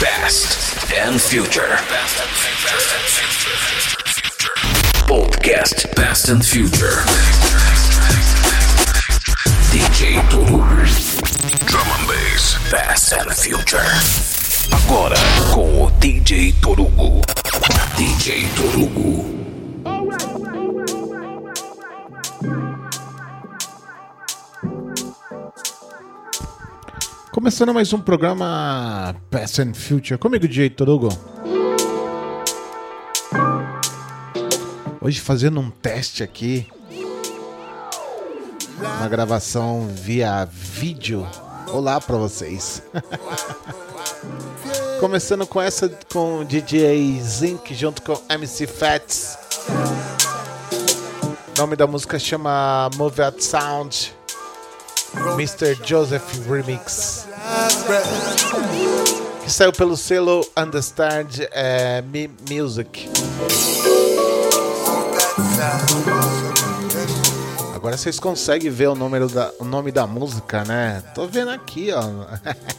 Past and Future. Podcast Past and Future. DJ Toru. Drum and Bass. Past and Future. Agora com o DJ Torugo. DJ Torugo. Começando mais um programa Past and Future. Comigo, DJ Torugo. Hoje fazendo um teste aqui. Uma gravação via vídeo. Olá pra vocês. Começando com essa com DJ Zinc junto com MC Fats. O nome da música chama Move Out Sound. Mr. Joseph Remix. Que saiu pelo selo Understand é, Music. Agora vocês conseguem ver o, número da, o nome da música, né? Tô vendo aqui, ó.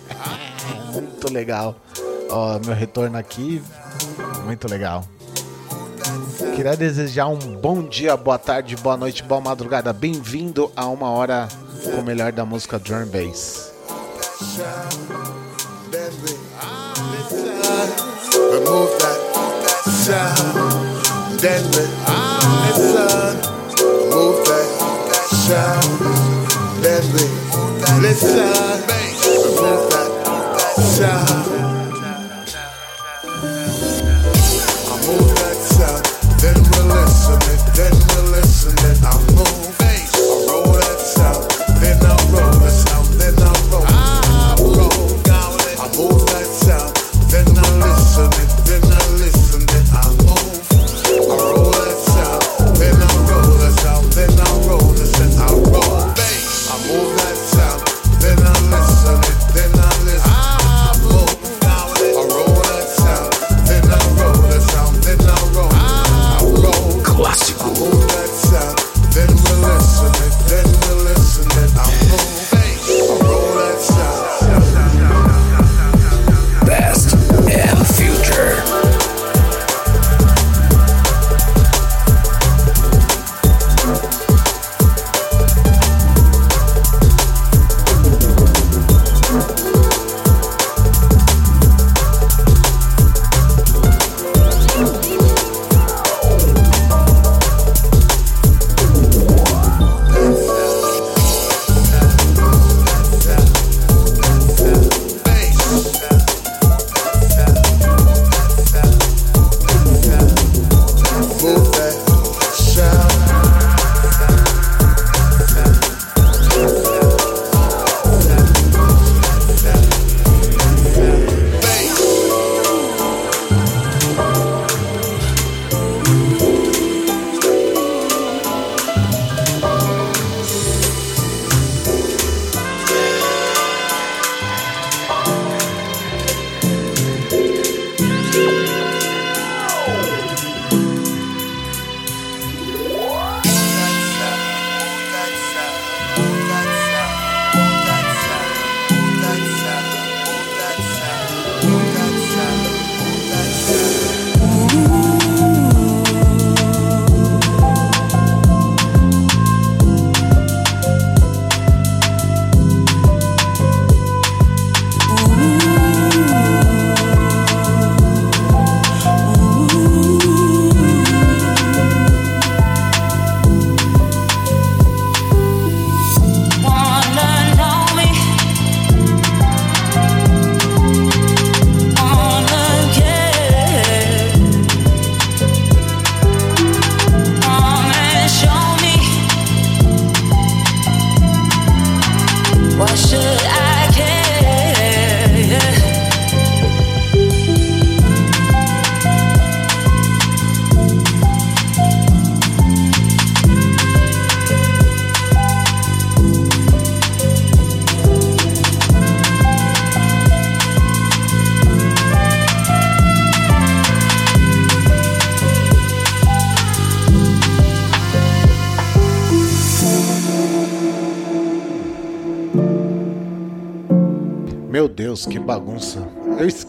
Muito legal. Ó, meu retorno aqui. Muito legal. Queria desejar um bom dia, boa tarde, boa noite, boa madrugada. Bem-vindo a uma hora o melhor da música drum bass. Then we listen it, then we listen it. I move, then I roll then I roll. I roll, I move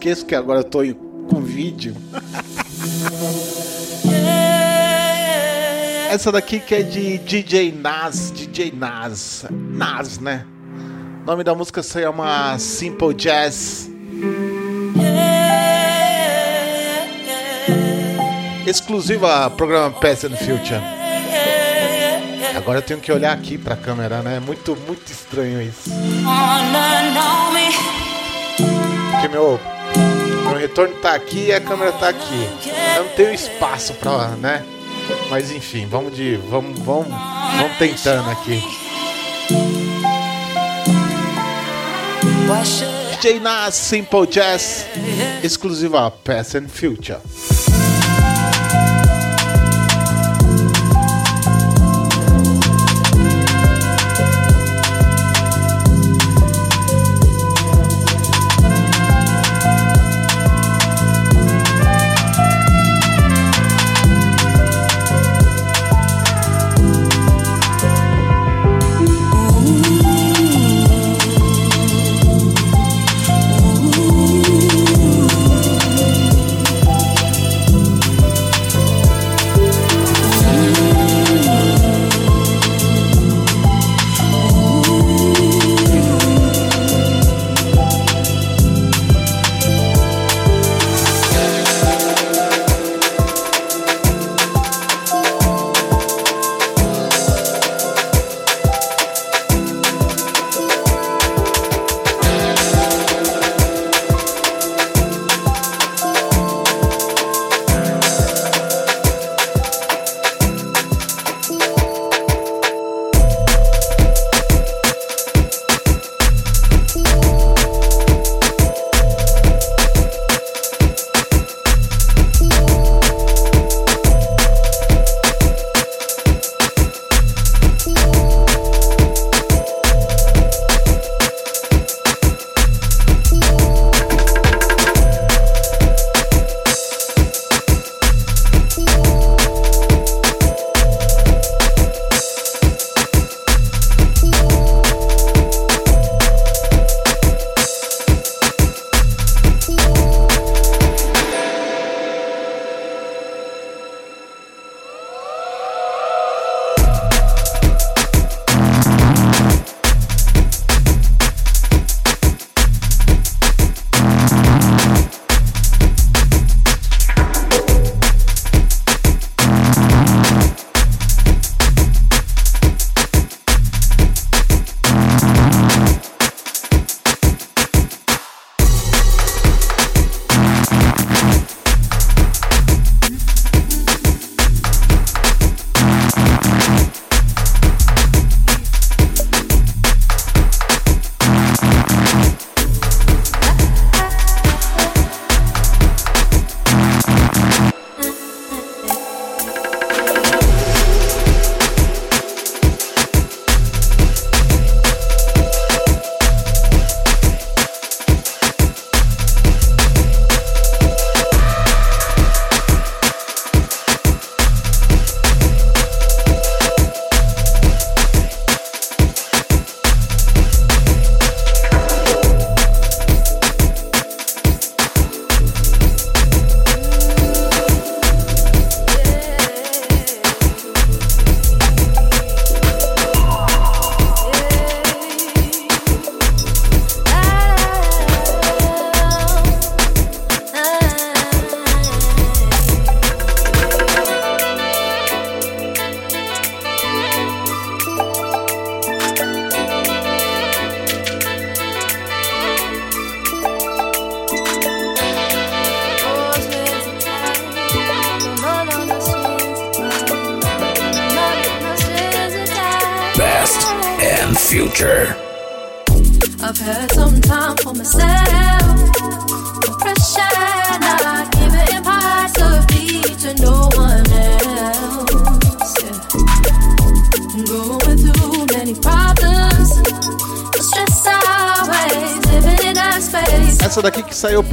esqueço que agora eu tô com vídeo. Essa daqui que é de DJ Nas, DJ Nas, Nas, né? O nome da música se chama Simple Jazz. Exclusiva programa Past and Future. Agora eu tenho que olhar aqui pra câmera, né? Muito, muito estranho isso. Porque meu, meu retorno tá aqui e a câmera tá aqui. Eu não tenho espaço pra, né? Mas enfim, vamos de. Vamos, vamos, vamos tentando aqui. DJ Nas Simple Jazz, exclusiva Past and Future.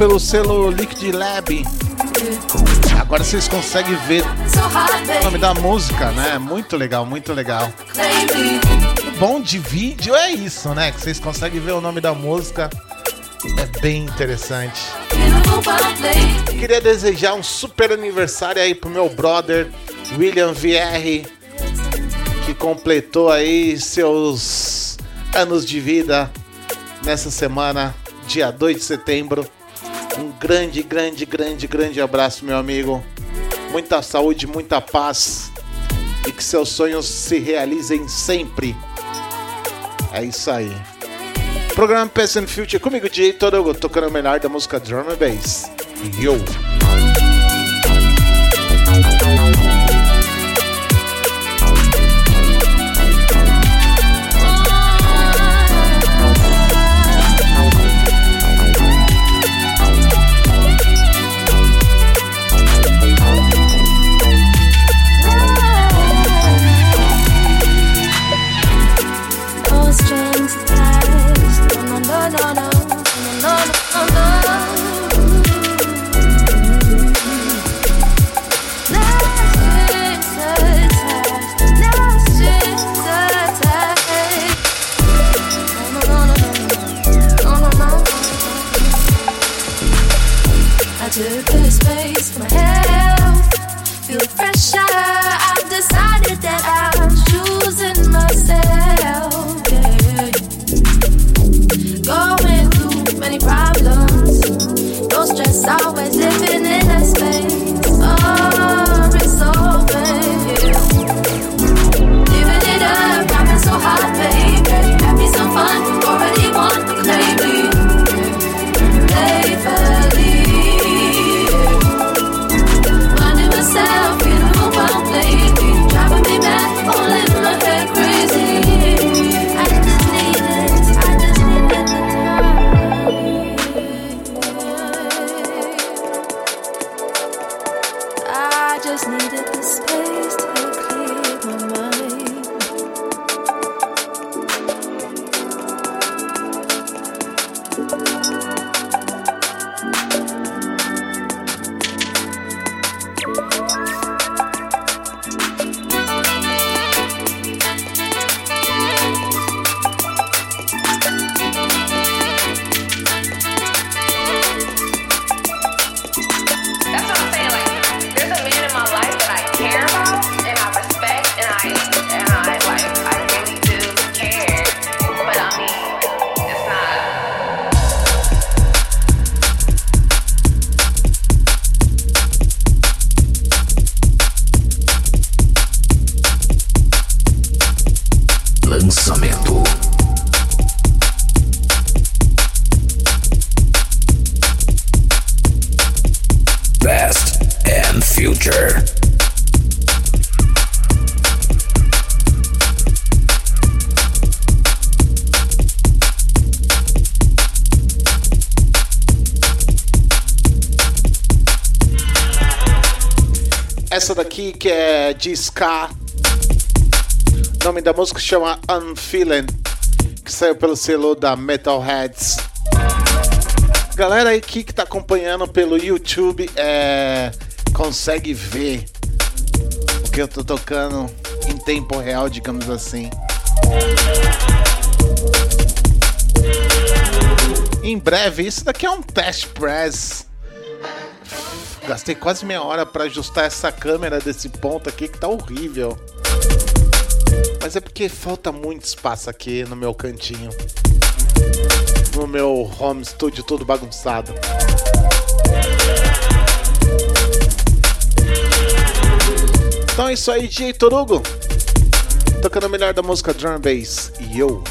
Pelo selo Liquid Lab. Agora vocês conseguem ver o nome da música, né? Muito legal, muito legal. Bom de vídeo é isso, né? Que vocês conseguem ver o nome da música É bem interessante. Queria desejar um super aniversário aí pro meu brother William VR, que completou aí seus anos de vida nessa semana, dia 2 de setembro. Grande, grande, grande, grande abraço, meu amigo. Muita saúde, muita paz e que seus sonhos se realizem sempre. É isso aí. Programa Past and Future comigo, DJ Torugo, tocando o melhor da música Drum and Bass. Yo! É de ska. O nome da música chama Unfeeling, que saiu pelo selo da Metalheads. Galera aí que que tá acompanhando pelo YouTube é, consegue ver o que eu tô tocando em tempo real, digamos assim. Em breve, isso daqui é um test press. Gastei quase meia hora pra ajustar essa câmera desse ponto aqui que tá horrível. Mas é porque falta muito espaço aqui no meu cantinho. No meu home studio todo bagunçado. Então é isso aí, DJ Torugo. Tocando o melhor da música Drum Bass. E eu.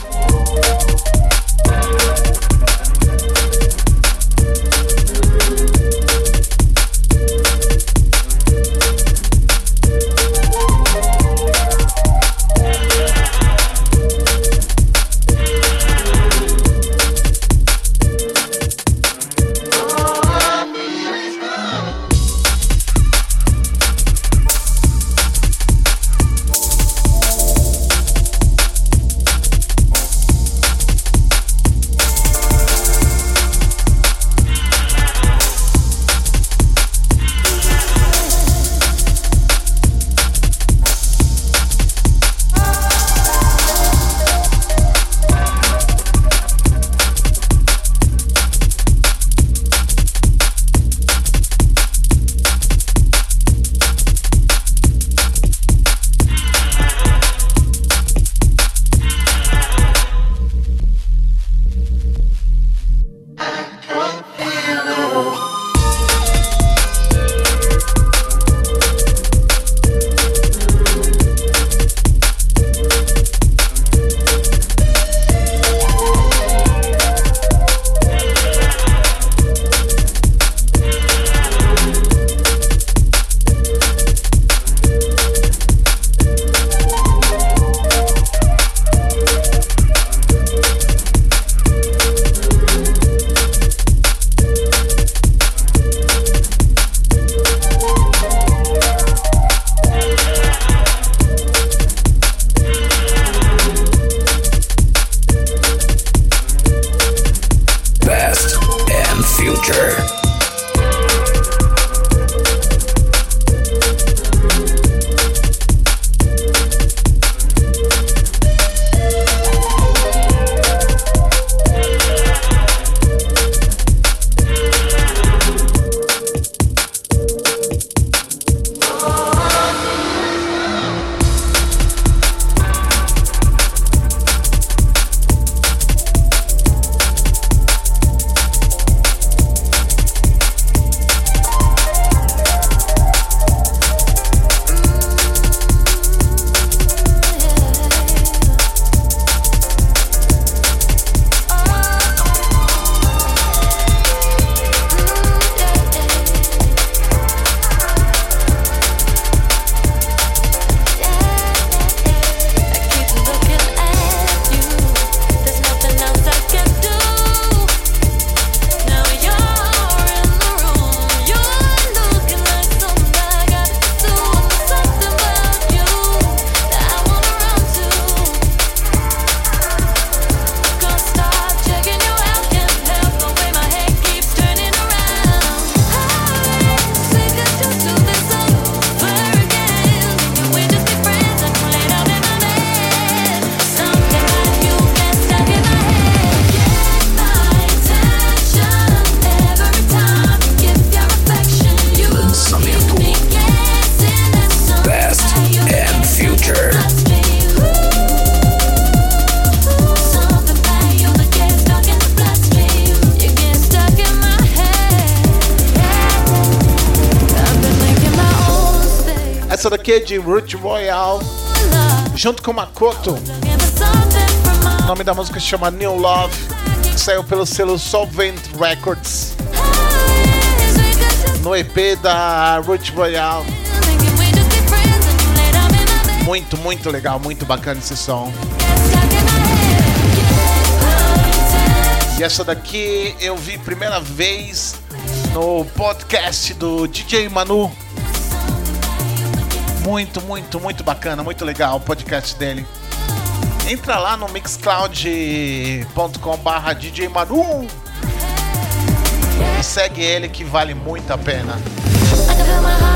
É de Root Royal, junto com Makoto. O nome da música se chama New Love, que saiu pelo selo Solvent Records, no EP da Root Royal. Muito, muito legal, muito bacana esse som. E essa daqui eu vi primeira vez no podcast do DJ Manu. Muito, muito, muito bacana, muito legal o podcast dele. Entra lá no mixcloud.com barra DJ Manu e segue ele que vale muito a pena. I can feel my heart.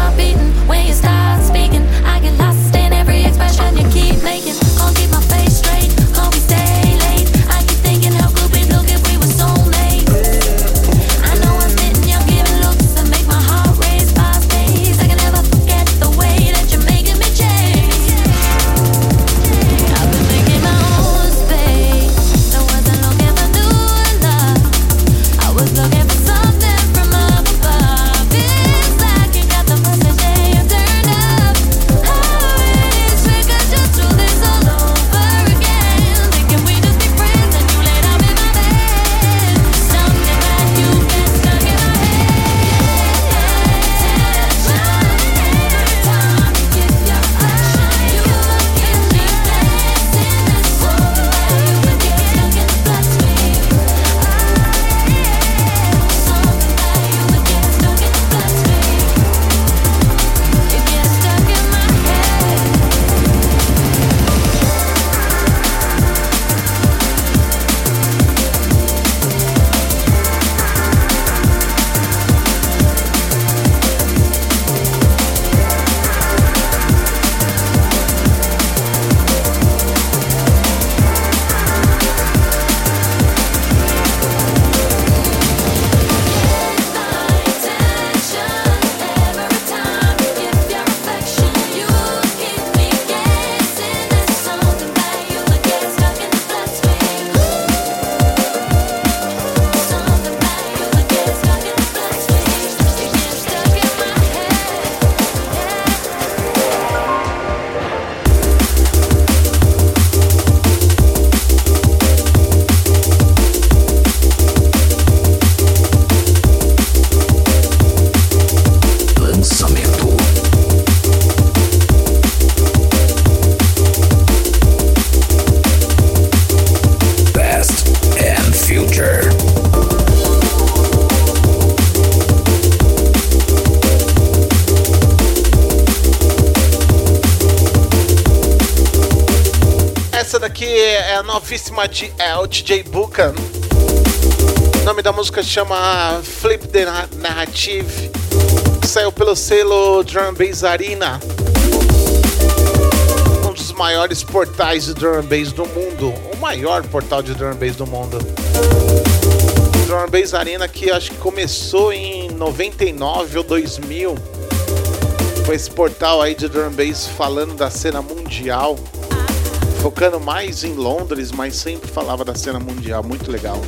De LJ Buchan. O nome da música chama Flip the Na- Narrative. Saiu pelo selo Drum Bass Arena. Um dos maiores portais de drum bass do mundo. O maior portal de drum bass do mundo. Drum Bass Arena que acho que começou em 99 ou 2000. Foi esse portal aí de drum bass falando da cena mundial focando mais em Londres, mas sempre falava da cena mundial, muito legal.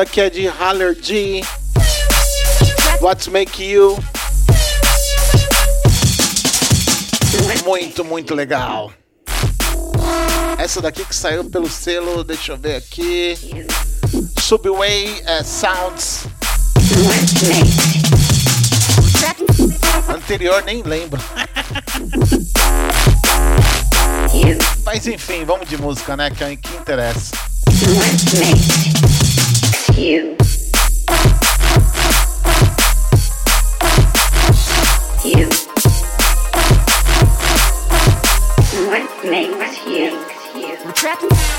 Isso daqui é de Haller G. What Make You. Muito, muito legal. Essa daqui que saiu pelo selo, deixa eu ver aqui. Subway é, Sounds. Anterior nem lembro. Mas enfim, vamos de música, né? Que é o que interessa. What makes you? You. What makes you? You. What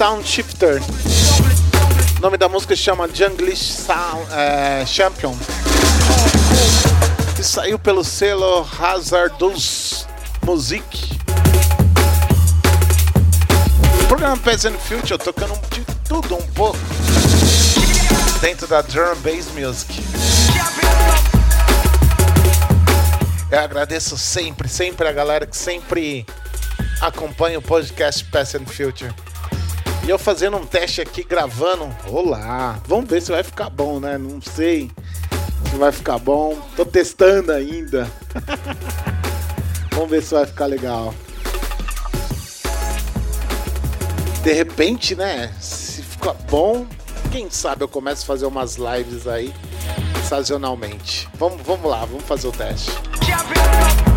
Sound Shifter. O nome da música chama Junglish Sound, é, Champion. E saiu pelo selo Hazardous Music. O programa Peasant Future tocando de tudo um pouco dentro da drum bass music. Eu agradeço sempre, sempre a galera que sempre acompanha o podcast Past and Future. E eu fazendo um teste aqui, gravando. Olá! Vamos ver se vai ficar bom, né? Não sei se vai ficar bom. Tô testando ainda. Vamos ver se vai ficar legal. De repente, né? Se ficar bom, quem sabe eu começo a fazer umas lives aí sazonalmente. Vamos, vamos lá, vamos fazer o teste. DJ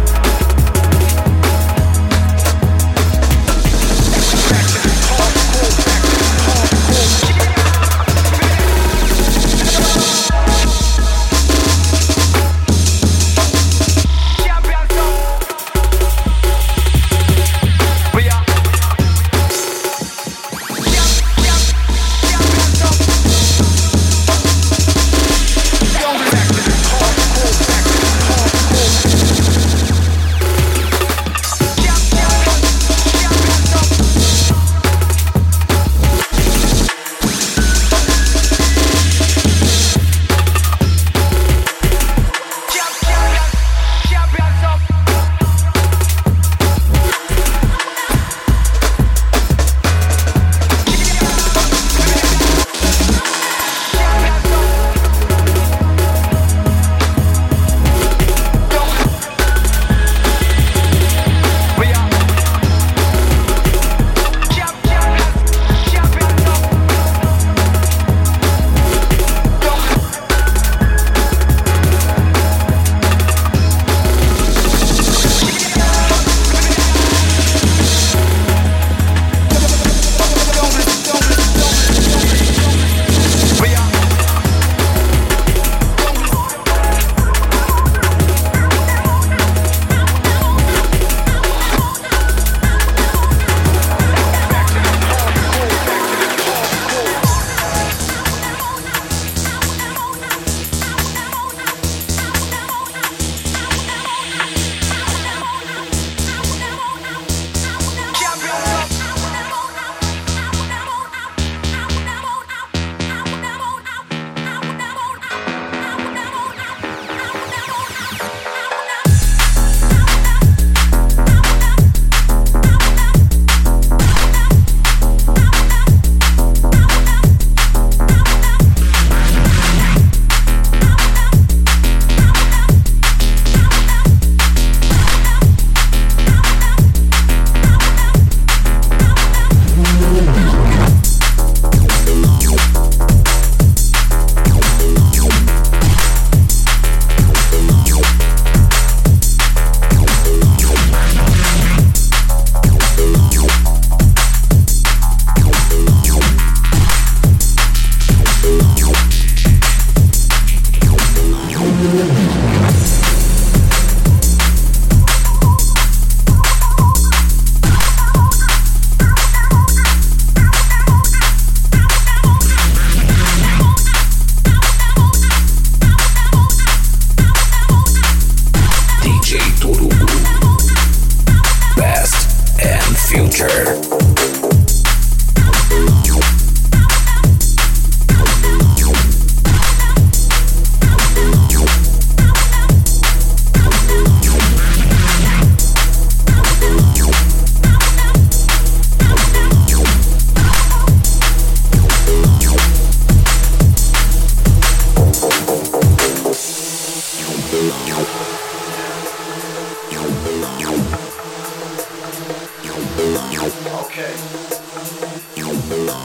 Stop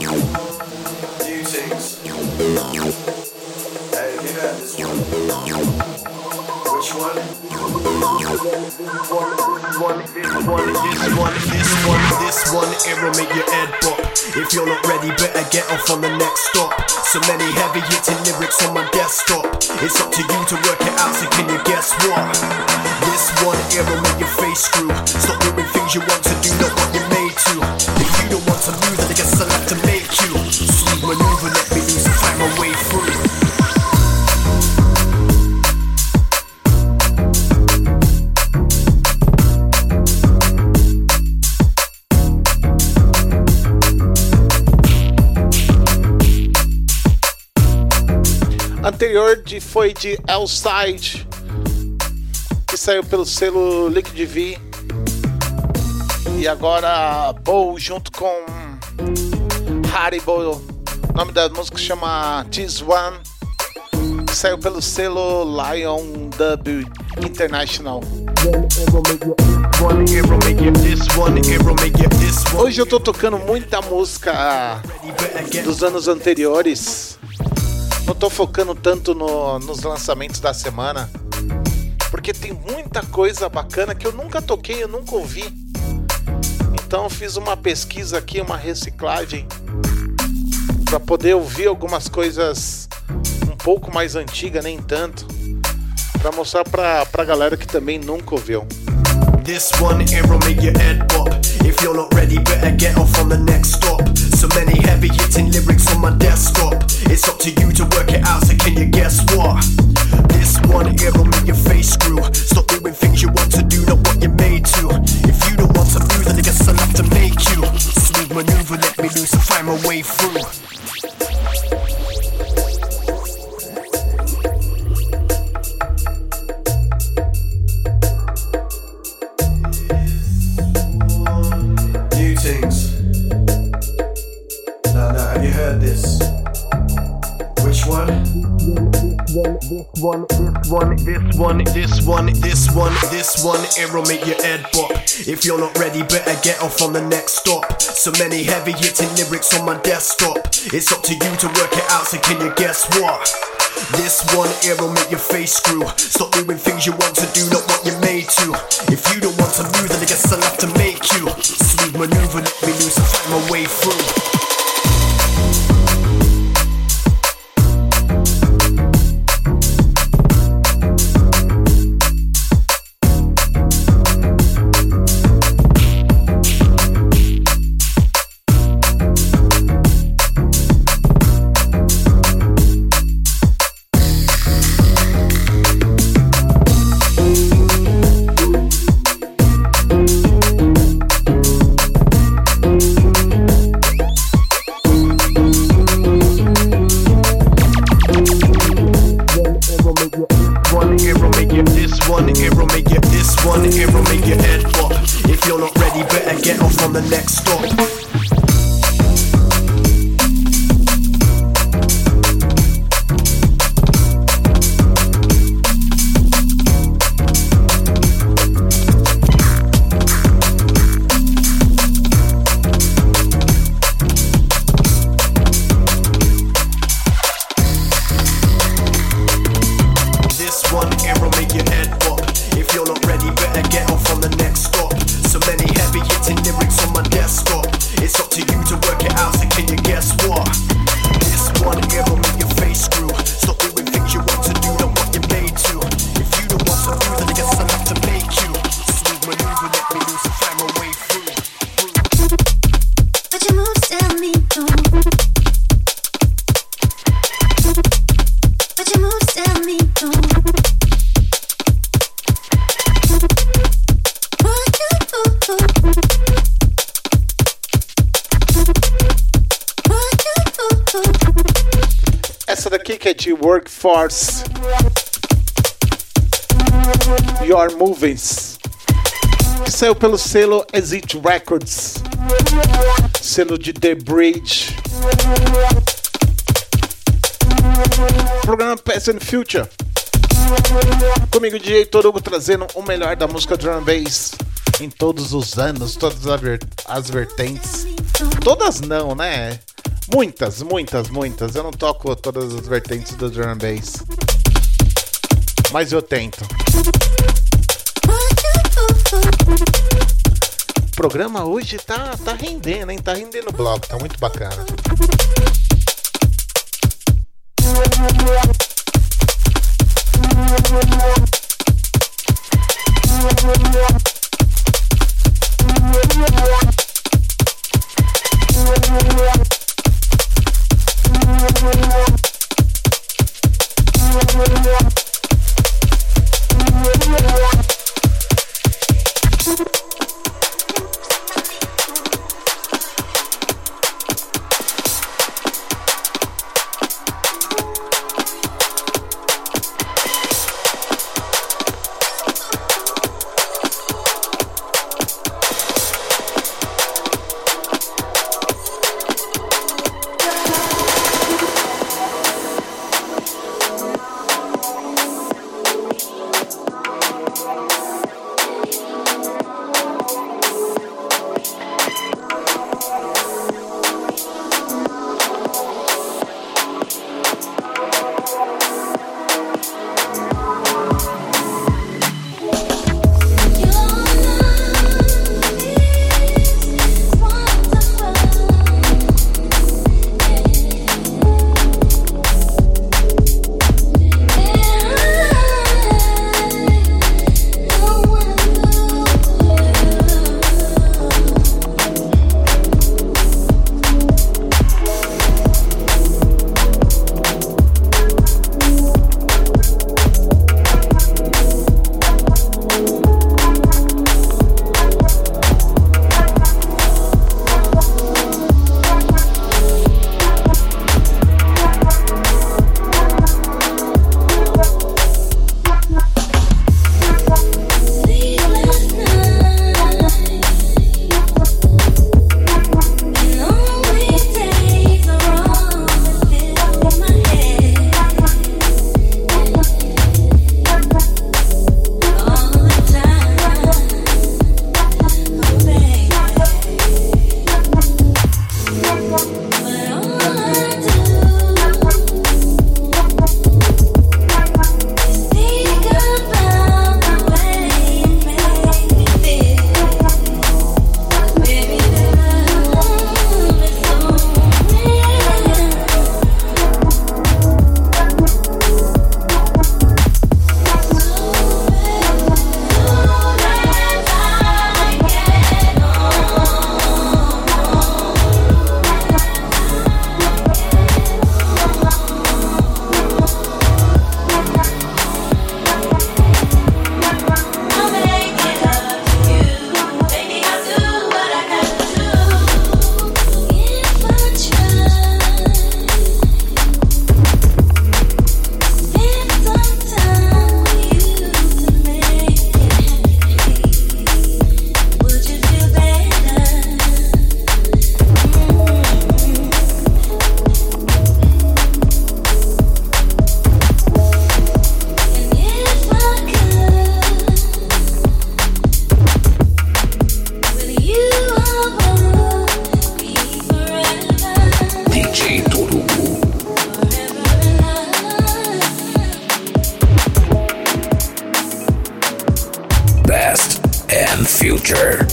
doing things you want to do, not what you're made to. If you guess what? This one error make your face screwed. Stop doing things you want to don't want to anterior de, foi de Elside, que saiu pelo selo Liquid V. E agora Bow junto com Haribo. O nome da música chama This One, que saiu pelo selo Lion Dub International. Hoje eu tô tocando muita música dos anos anteriores. Não tô focando tanto no, nos lançamentos da semana. Porque tem muita coisa bacana que eu nunca toquei, eu nunca ouvi. Então eu fiz uma pesquisa aqui, uma reciclagem para poder ouvir algumas coisas um pouco mais antigas, nem tanto, para mostrar pra, pra galera que também nunca ouviu. This one arrow make your head pop. If you're not ready, better get off on the next stop. So many heavy hitting lyrics on my desktop. It's up to you to work it out, so can you guess what? This one here will make your face screw. Stop doing things you want to do, not what you're made to. If you don't want to move, then I guess I'll have to make you. Smooth maneuver, let me loose and find my way through. This one, this one, this one, this one, this one, this one, it'll make your head pop. If you're not ready, better get off on the next stop. So many heavy hitting lyrics on my desktop. It's up to you to work it out, so can you guess what? This one it'll make your face screw. Stop doing things you want to do, not what you're made to. If you don't want to move, then I guess I'll have to make you. Smooth maneuver, let me loose and find my way through. Saiu pelo selo Exit Records. Selo de The Bridge. Programa Past and Future. Comigo, DJ Torugo, trazendo o melhor da música drum bass em todos os anos, todas as ver- as vertentes. Todas não, né? Muitas, muitas, muitas. Eu não toco todas as vertentes do drum bass. Mas eu tento. Programa hoje tá, tá rendendo, hein? Tá rendendo o bloco, tá muito bacana. And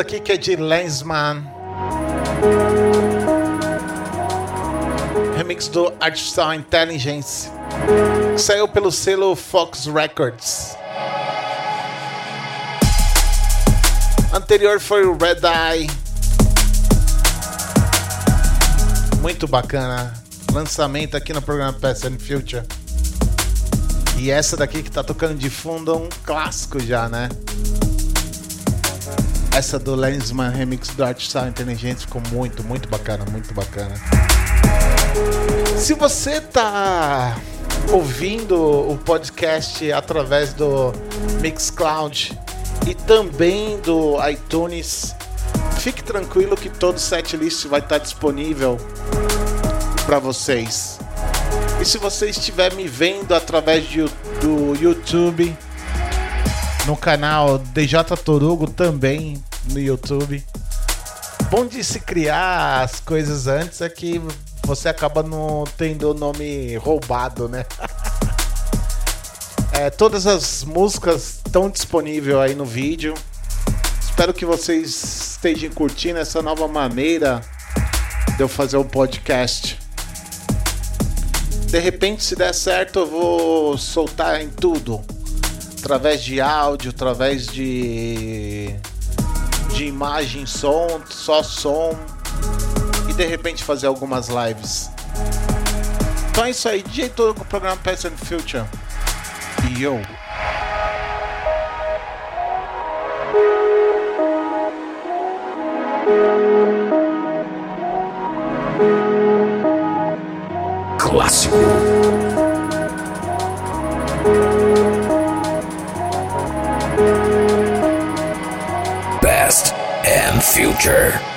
daqui que é de Lensman. Remix do Artificial Intelligence. Saiu pelo selo Fox Records. Anterior foi o Red Eye. Muito bacana. Lançamento aqui no programa Past and Future. E essa daqui que tá tocando de fundo é um clássico já, né? Essa do Lensman Remix do Artificial Inteligente ficou muito, muito bacana, muito bacana. Se você tá ouvindo o podcast através do Mixcloud e também do iTunes, fique tranquilo que todo setlist vai estar disponível para vocês. E se você estiver me vendo através de, do YouTube, no canal DJ Torugo também no YouTube. Bom de se criar as coisas antes é que você acaba não tendo o nome roubado, né? É, todas as músicas estão disponíveis aí no vídeo. Espero que vocês estejam curtindo essa nova maneira de eu fazer o um podcast. De repente, se der certo, eu vou soltar em tudo. Através de áudio, através de. De imagem, som, só som. E de repente fazer algumas lives. Então é isso aí, DJ todo com o programa Past and Future. E eu. Clássico. Future.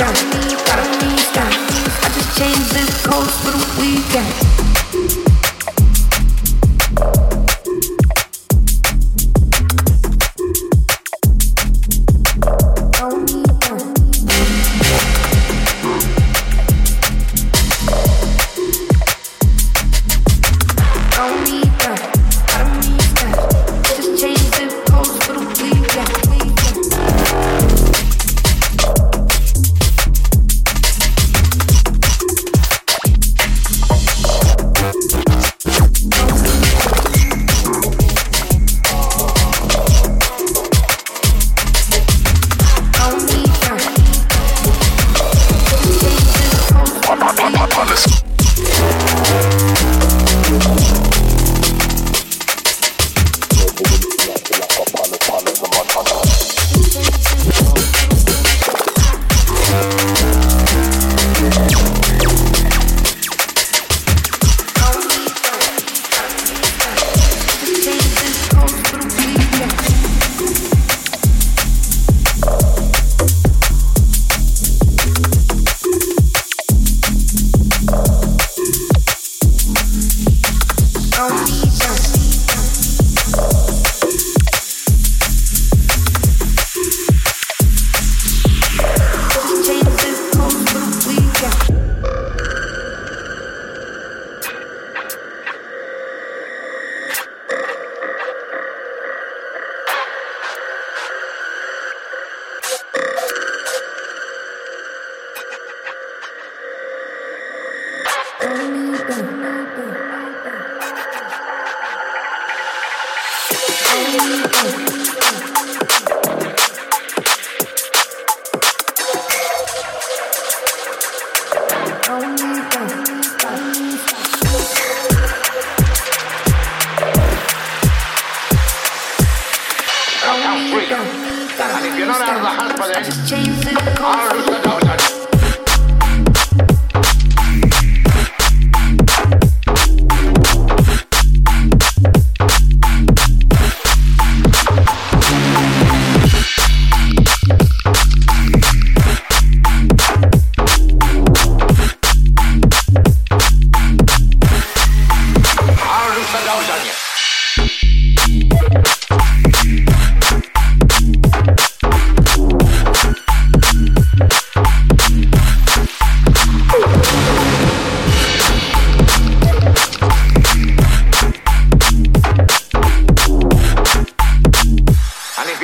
got, got a weekend. I just changed this code for the weekend.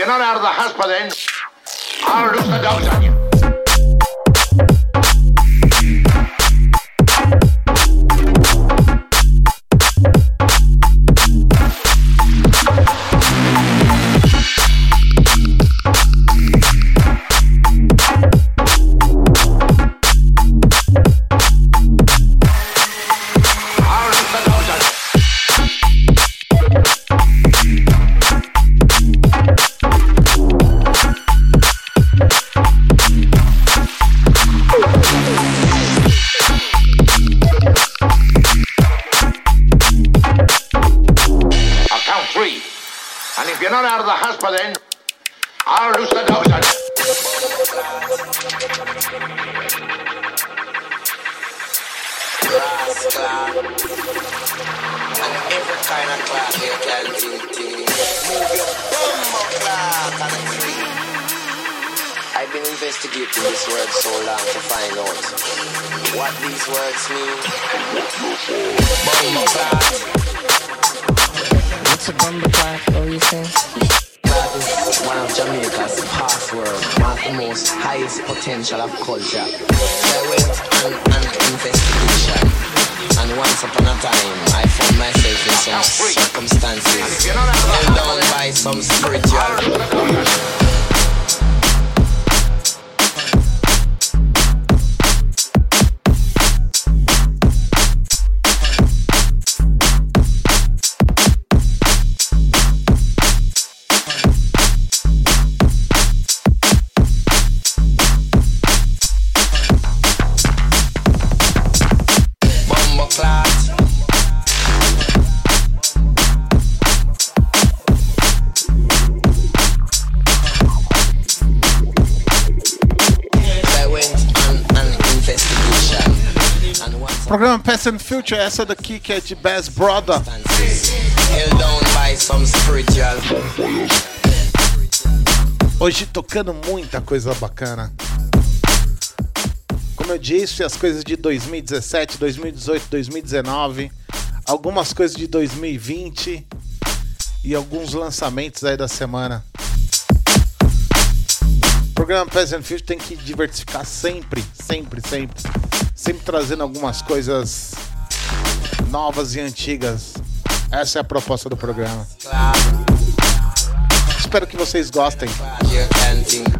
you're not out of the house then, I'll lose the dogs on you. What's new? Bumble clap. What's a bumble clap? What were you saying? is one of Jamaica's past world, one of the most highest potential of culture. I went on an investigation, and once upon a time, I found myself in some circumstances, held down by some spiritual. Past and Future, essa daqui que é de Bass Brother. Hoje tocando muita coisa bacana. Como eu disse, as coisas de 2017, 2018, 2019, algumas coisas de 2020 e alguns lançamentos aí da semana. O programa Peasant Future tem que diversificar sempre, sempre, sempre. Sempre trazendo algumas coisas novas e antigas. Essa é a proposta do programa. Espero que vocês gostem.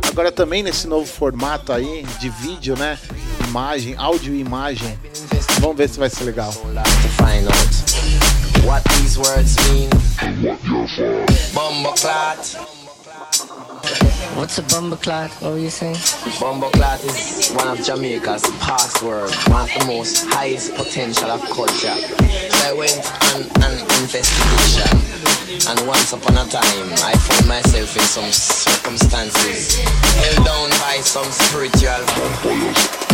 Agora também nesse novo formato aí de vídeo, né? Imagem, áudio e imagem. Vamos ver se vai ser legal. what these words mean. Bumbo clot. What's a bumper clot? What were you saying? Bumbo clot is one of Jamaica's password, one of the most highest potential of culture. So I went on an investigation, and once upon a time, I found myself in some circumstances held down by some spiritual.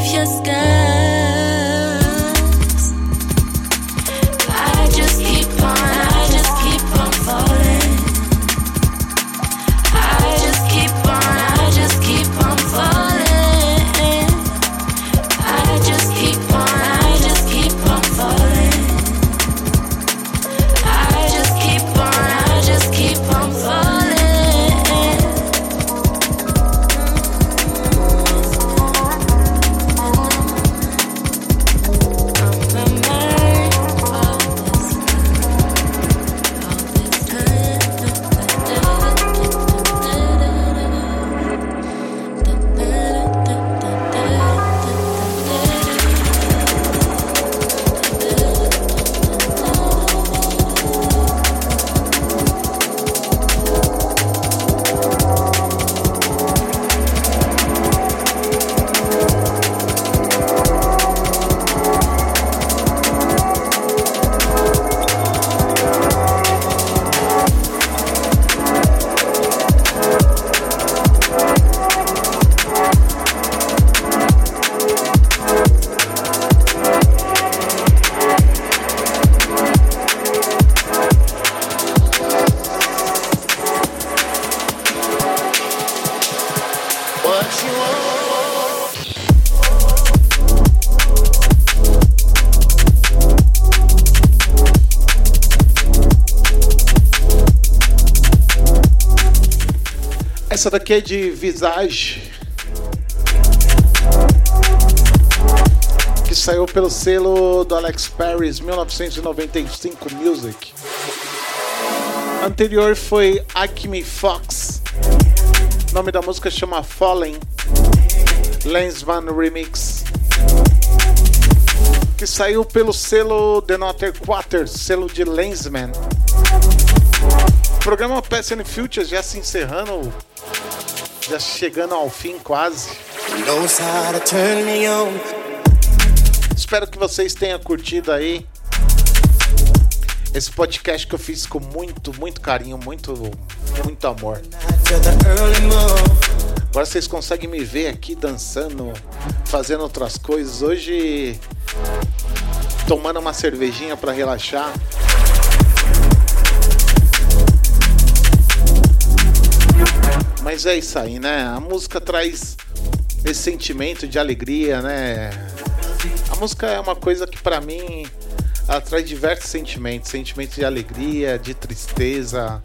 if you're scared. Essa daqui é de Visage. Que saiu pelo selo do Alex Paris 1995 Music. Anterior foi Acme Fox. O nome da música chama Fallen. Lensman Remix. Que saiu pelo selo The Notter Quarter, selo de Lensman. Programa Past and Future já se encerrando, já chegando ao fim quase. Espero que vocês tenham curtido aí esse podcast que eu fiz com muito, muito carinho, muito, muito amor. Agora vocês conseguem me ver aqui dançando, fazendo outras coisas. Hoje tomando uma cervejinha para relaxar. Mas é isso aí, né? A música traz esse sentimento de alegria, né? A música é uma coisa que para mim ela traz diversos sentimentos, sentimentos de alegria, de tristeza,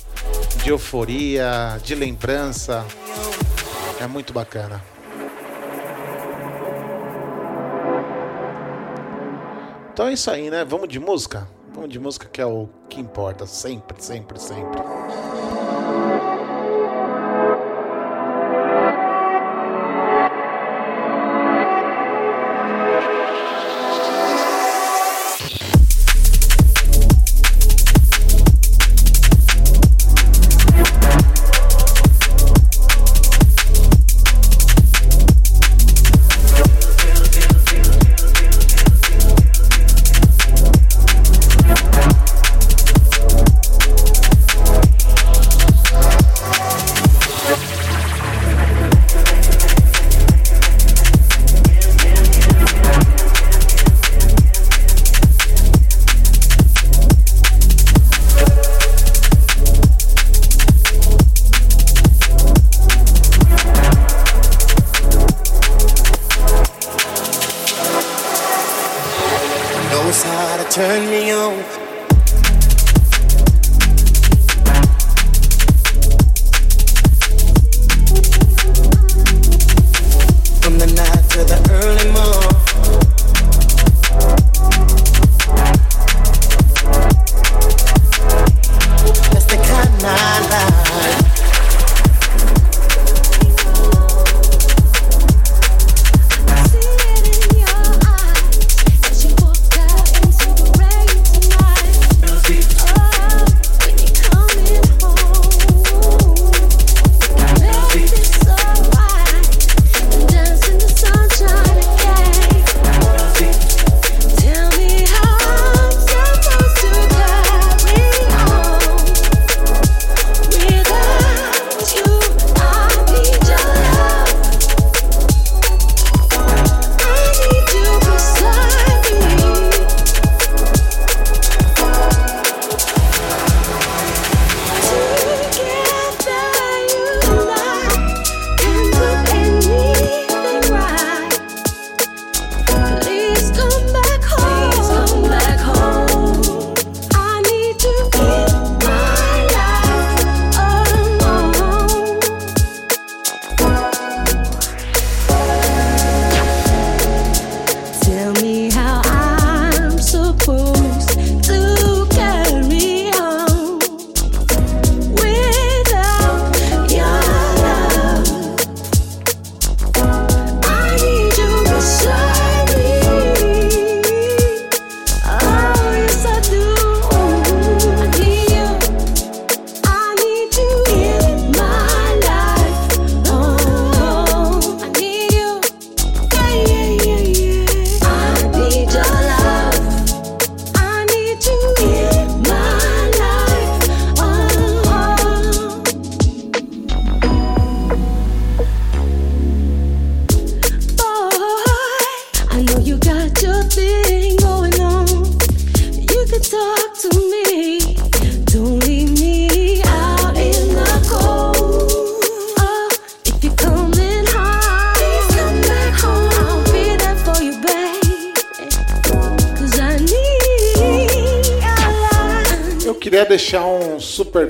de euforia, de lembrança. É muito bacana. Então é isso aí, né? Vamos de música? Vamos de música que é o que importa, sempre, sempre, sempre.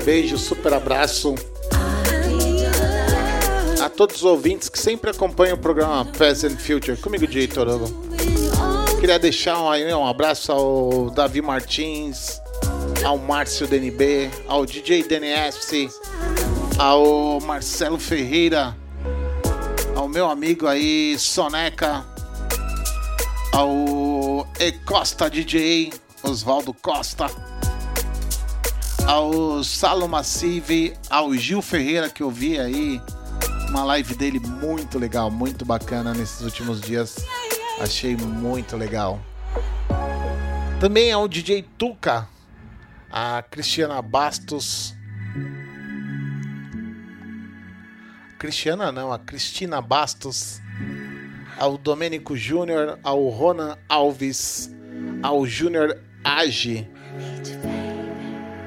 Beijo, super abraço a todos os ouvintes que sempre acompanham o programa and Future. Comigo, DJ Torugo. Queria deixar um, um abraço ao Davi Martins, ao Márcio DNB, ao DJ DNS, ao Marcelo Ferreira, ao meu amigo aí Soneca, ao E Costa DJ, Oswaldo Costa, ao Salo Massive, ao Gil Ferreira que eu vi aí, uma live dele muito legal, muito bacana nesses últimos dias. Achei muito legal. Também ao DJ Tuca, a Cristiana Bastos. Cristiana não, a Cristina Bastos, ao Domênico Júnior, ao Ronan Alves, ao Júnior Age,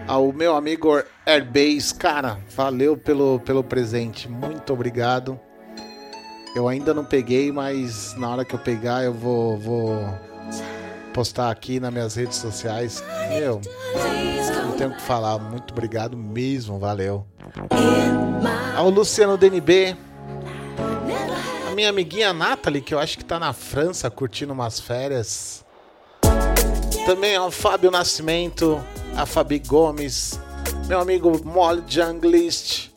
ao meu amigo Airbase, cara, valeu pelo, pelo presente, muito obrigado. Eu ainda não peguei, mas na hora que eu pegar eu vou, vou postar aqui nas minhas redes sociais. Meu, não tenho o que falar, muito obrigado mesmo, valeu. Ao Luciano DNB, a minha amiguinha Nathalie, que eu acho que tá na França curtindo umas férias. Também ao Fábio Nascimento, a Fabi Gomes, meu amigo Molly Junglist,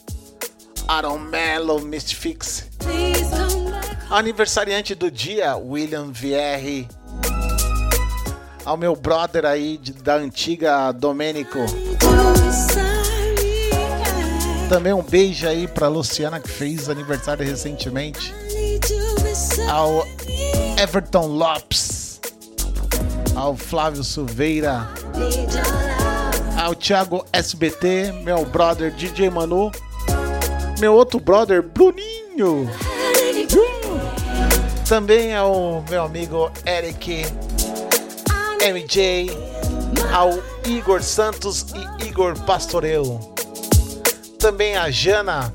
Aaron Mello, Mystifix. Aniversariante do dia, William Vierre. Ao meu brother aí de, da antiga Domênico. Também um beijo aí pra Luciana que fez aniversário recentemente. Ao Everton Lopes. Ao Flávio Silveira. Ao Thiago SBT, meu brother DJ Manu. Meu outro brother Bruninho. Também ao meu amigo Eric MJ, ao Igor Santos e Igor Pastoreu. Também a Jana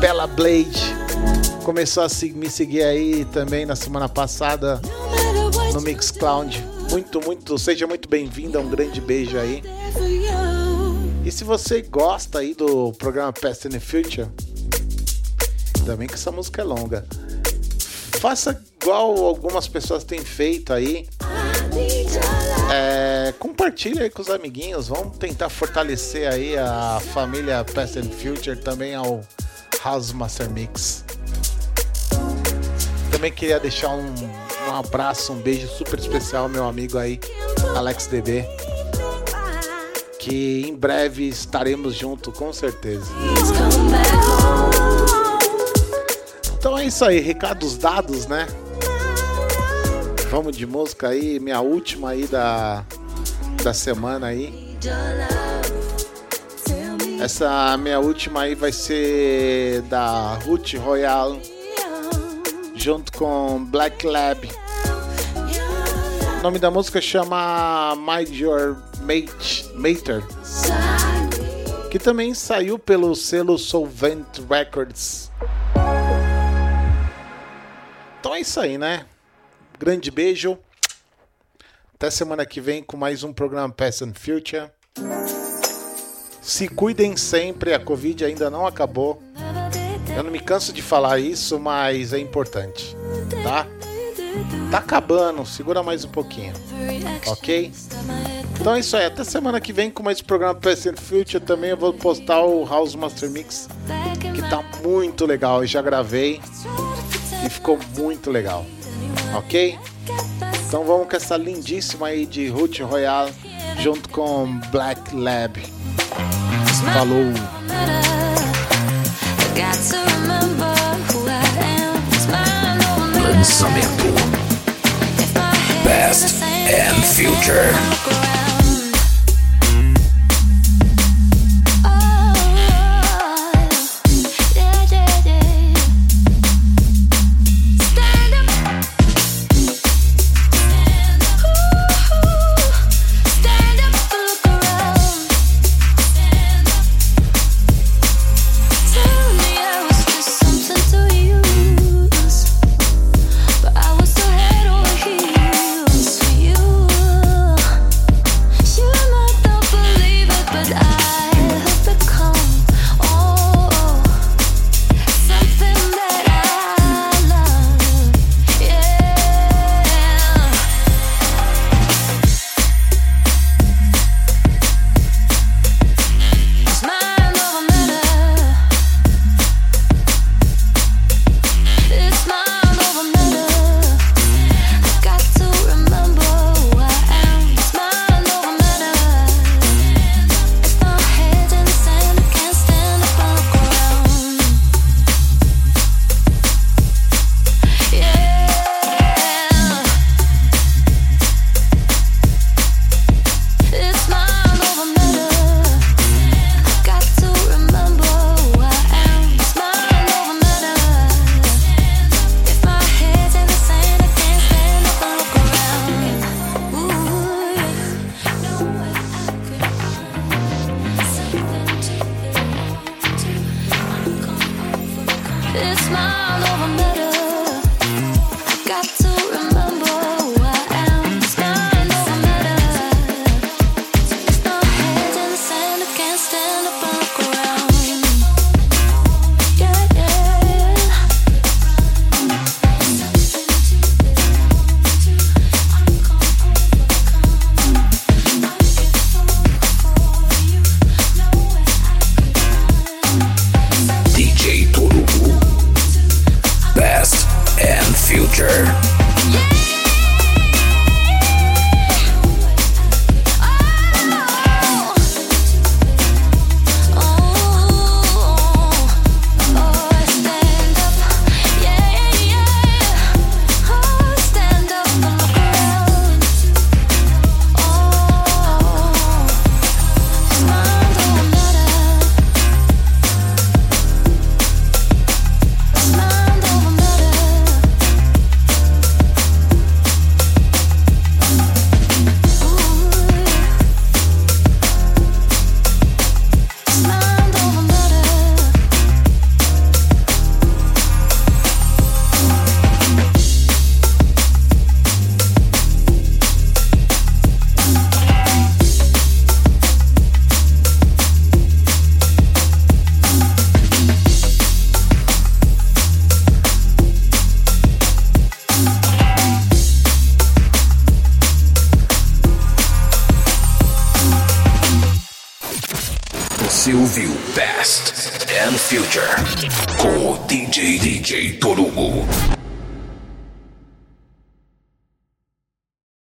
Bella Blade começou a me seguir aí também na semana passada no Mixcloud. Muito, muito, seja muito bem-vinda, um grande beijo aí. E se você gosta aí do programa Past and Future, também que essa música é longa, faça igual algumas pessoas têm feito aí. É, compartilha aí com os amiguinhos, vamos tentar fortalecer aí a família Past and Future, também ao House Master Mix. Também queria deixar um, um abraço, um beijo super especial meu amigo aí, Alex DB. Que em breve estaremos juntos, com certeza. Então é isso aí, recados dados, né? Vamos de música aí, minha última aí da, da semana aí. Essa minha última aí vai ser da Ruth Royal junto com Black Lab. Nome da música chama Major Mate, Mater, que também saiu pelo selo Solvent Records. Então é isso aí, né? Grande beijo. Até semana que vem com mais um programa Past and Future. Se cuidem sempre, a Covid ainda não acabou. Eu não me canso de falar isso, mas é importante, tá? Tá acabando, segura mais um pouquinho, ok? Então é isso aí, até semana que vem com mais programa and Future. Também eu vou postar o House Master Mix, que tá muito legal. Eu já gravei e ficou muito legal, ok? Então vamos com essa lindíssima aí de Root Royale junto com Black Lab. Falou! Past and Future.